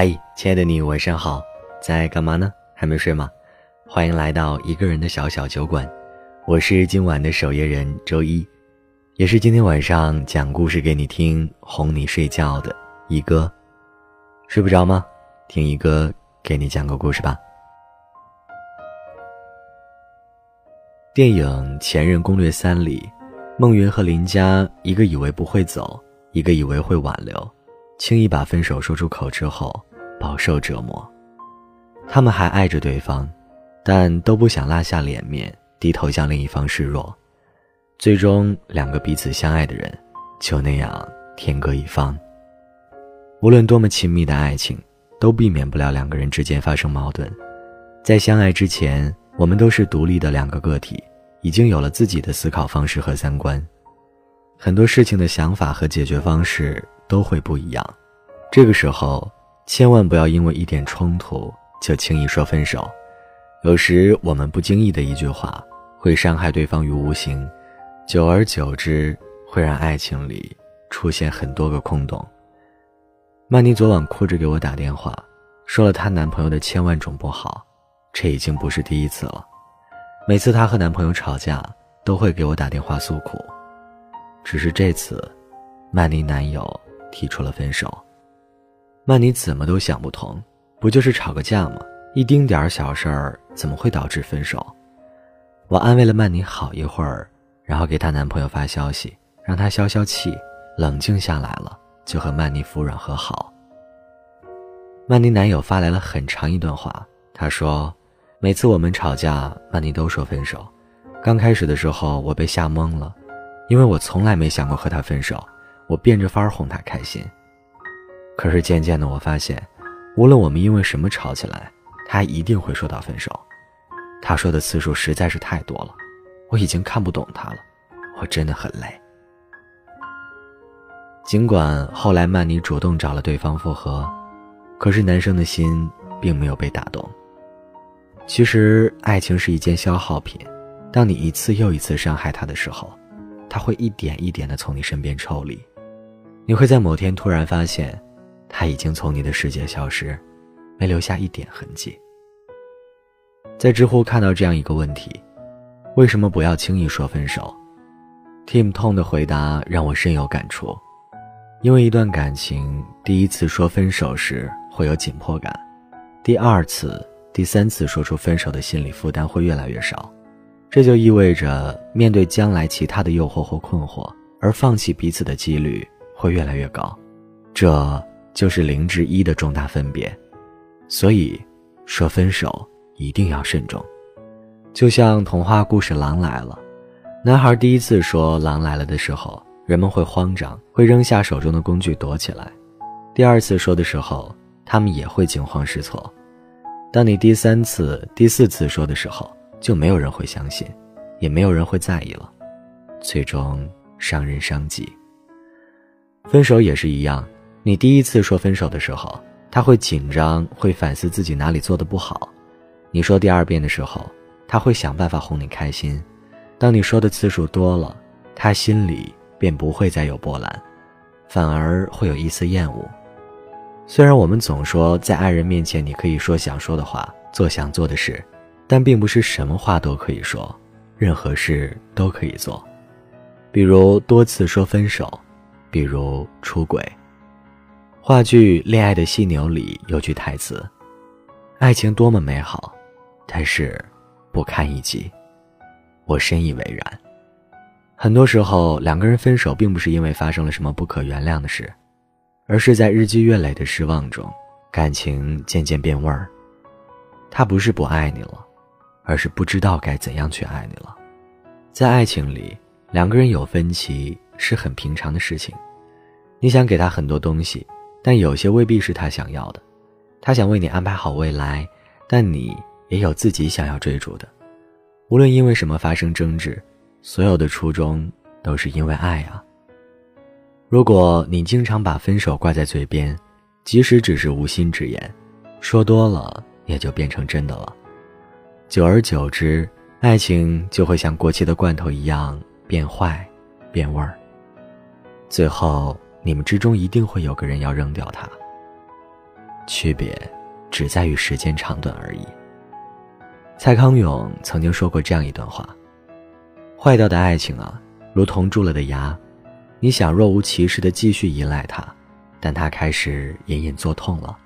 嗨，亲爱的你，晚上好，在干嘛呢？还没睡吗？欢迎来到一个人的小小酒馆，我是今晚的守夜人周一，也是今天晚上讲故事给你听、哄你睡觉的一哥。睡不着吗？听一哥给你讲个故事吧。电影《前任攻略三》里，孟云和林佳，一个以为不会走，一个以为会挽留，轻易把分手说出口之后，饱受折磨。他们还爱着对方，但都不想拉下脸面，低头向另一方示弱。最终，两个彼此相爱的人，就那样天各一方。无论多么亲密的爱情，都避免不了两个人之间发生矛盾。在相爱之前，我们都是独立的两个个体。已经有了自己的思考方式和三观，很多事情的想法和解决方式都会不一样。这个时候，千万不要因为一点冲突就轻易说分手。有时我们不经意的一句话，会伤害对方于无形，久而久之会让爱情里出现很多个空洞。曼妮昨晚哭着给我打电话，说了她男朋友的千万种不好，这已经不是第一次了。每次她和男朋友吵架，都会给我打电话诉苦。只是这次，曼妮男友提出了分手。曼妮怎么都想不通，不就是吵个架吗？一丁点儿小事儿怎么会导致分手？我安慰了曼妮好一会儿，然后给她男朋友发消息，让他消消气，冷静下来了，就和曼妮服软和好。曼妮男友发来了很长一段话，他说。每次我们吵架，曼妮都说分手。刚开始的时候，我被吓懵了，因为我从来没想过和他分手。我变着法儿哄他开心。可是渐渐的，我发现，无论我们因为什么吵起来，他一定会说到分手。他说的次数实在是太多了，我已经看不懂他了。我真的很累。尽管后来曼妮主动找了对方复合，可是男生的心并没有被打动。其实，爱情是一件消耗品。当你一次又一次伤害他的时候，他会一点一点的从你身边抽离。你会在某天突然发现，他已经从你的世界消失，没留下一点痕迹。在知乎看到这样一个问题：为什么不要轻易说分手？Tim 痛的回答让我深有感触。因为一段感情，第一次说分手时会有紧迫感，第二次。第三次说出分手的心理负担会越来越少，这就意味着面对将来其他的诱惑或困惑而放弃彼此的几率会越来越高，这就是零至一的重大分别。所以，说分手一定要慎重。就像童话故事《狼来了》，男孩第一次说“狼来了”的时候，人们会慌张，会扔下手中的工具躲起来；第二次说的时候，他们也会惊慌失措。当你第三次、第四次说的时候，就没有人会相信，也没有人会在意了，最终伤人伤己。分手也是一样，你第一次说分手的时候，他会紧张，会反思自己哪里做的不好；你说第二遍的时候，他会想办法哄你开心。当你说的次数多了，他心里便不会再有波澜，反而会有一丝厌恶。虽然我们总说在爱人面前你可以说想说的话，做想做的事，但并不是什么话都可以说，任何事都可以做。比如多次说分手，比如出轨。话剧《恋爱的犀牛》里有句台词：“爱情多么美好，但是不堪一击。”我深以为然。很多时候，两个人分手并不是因为发生了什么不可原谅的事。而是在日积月累的失望中，感情渐渐变味儿。他不是不爱你了，而是不知道该怎样去爱你了。在爱情里，两个人有分歧是很平常的事情。你想给他很多东西，但有些未必是他想要的。他想为你安排好未来，但你也有自己想要追逐的。无论因为什么发生争执，所有的初衷都是因为爱啊。如果你经常把分手挂在嘴边，即使只是无心之言，说多了也就变成真的了。久而久之，爱情就会像过期的罐头一样变坏、变味儿。最后，你们之中一定会有个人要扔掉它。区别只在于时间长短而已。蔡康永曾经说过这样一段话：“坏掉的爱情啊，如同蛀了的牙，你想若无其事的继续依赖它，但它开始隐隐作痛了。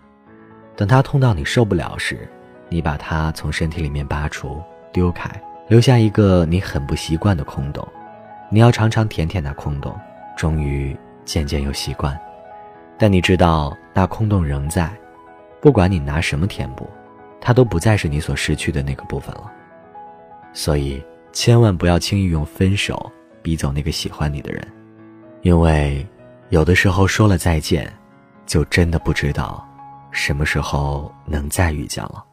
等它痛到你受不了时，你把它从身体里面拔出，丢开，留下一个你很不习惯的空洞。你要常常舔舔那空洞，终于渐渐又习惯。但你知道，那空洞仍在。”不管你拿什么填补，它都不再是你所失去的那个部分了。所以，千万不要轻易用分手逼走那个喜欢你的人，因为有的时候说了再见，就真的不知道什么时候能再遇见了。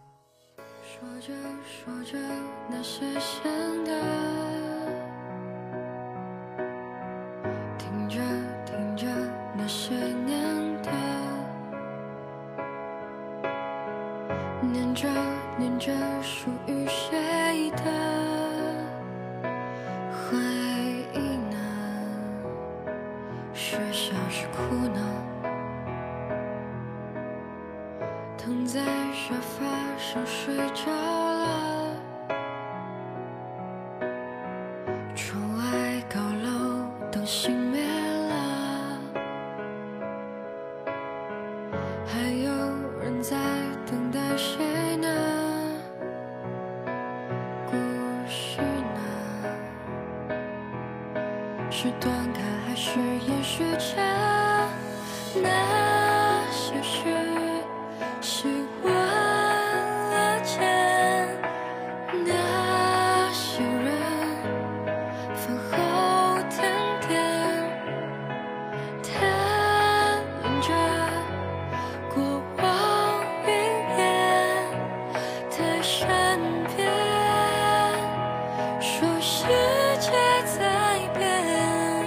世界在变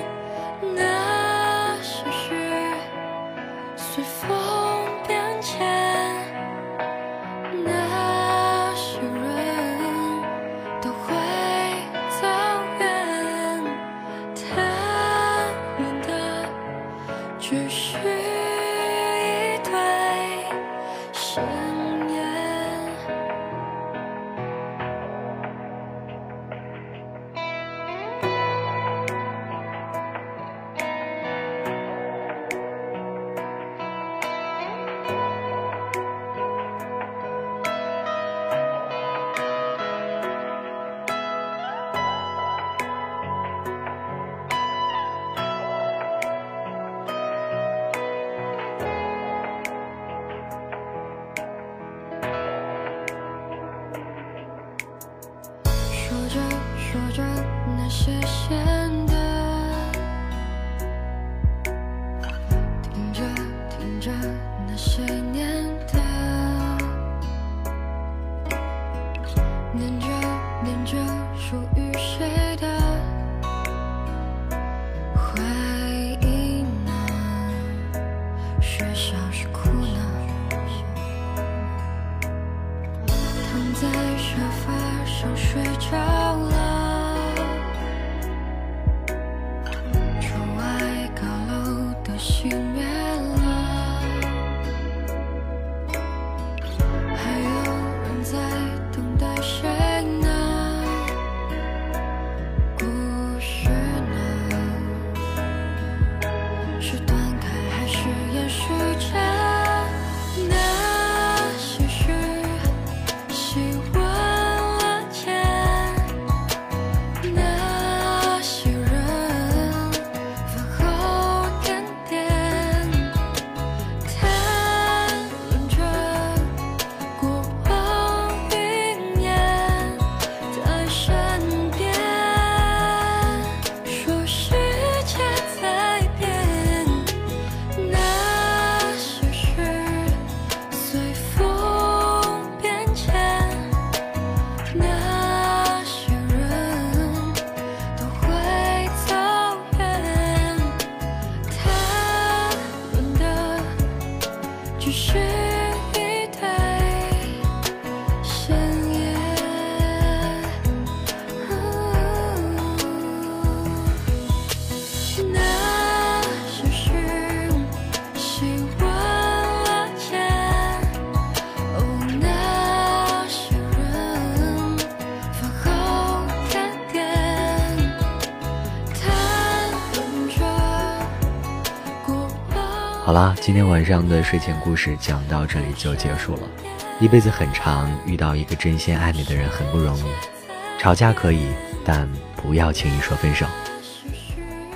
那些事随风变迁那些人都会走远他们的只是一对是。好啦，今天晚上的睡前故事讲到这里就结束了。一辈子很长，遇到一个真心爱你的人很不容易。吵架可以，但不要轻易说分手。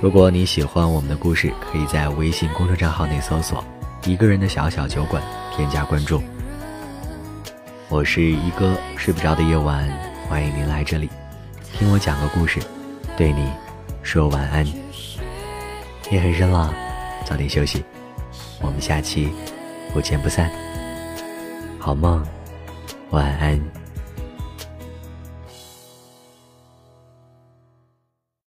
如果你喜欢我们的故事，可以在微信公众账号内搜索“一个人的小小酒馆”，添加关注。我是一哥，睡不着的夜晚，欢迎您来这里，听我讲个故事，对你说晚安。夜很深了，早点休息，我们下期不见不散。好梦，晚安。